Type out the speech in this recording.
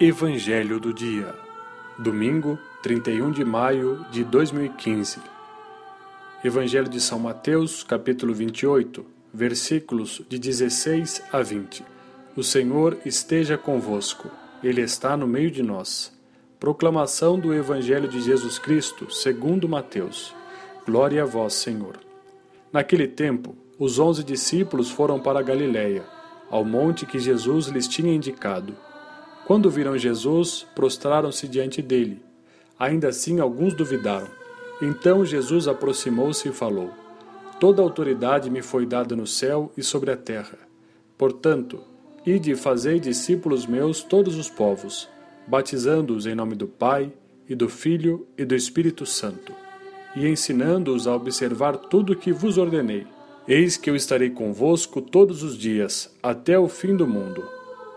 Evangelho do Dia, domingo, 31 de maio de 2015. Evangelho de São Mateus, capítulo 28, versículos de 16 a 20. O Senhor esteja convosco, Ele está no meio de nós. Proclamação do Evangelho de Jesus Cristo, segundo Mateus. Glória a vós, Senhor. Naquele tempo, os onze discípulos foram para Galiléia, ao monte que Jesus lhes tinha indicado. Quando viram Jesus, prostraram-se diante dele. Ainda assim, alguns duvidaram. Então Jesus aproximou-se e falou: Toda autoridade me foi dada no céu e sobre a terra. Portanto, ide e fazei discípulos meus todos os povos, batizando-os em nome do Pai, e do Filho e do Espírito Santo, e ensinando-os a observar tudo o que vos ordenei. Eis que eu estarei convosco todos os dias, até o fim do mundo.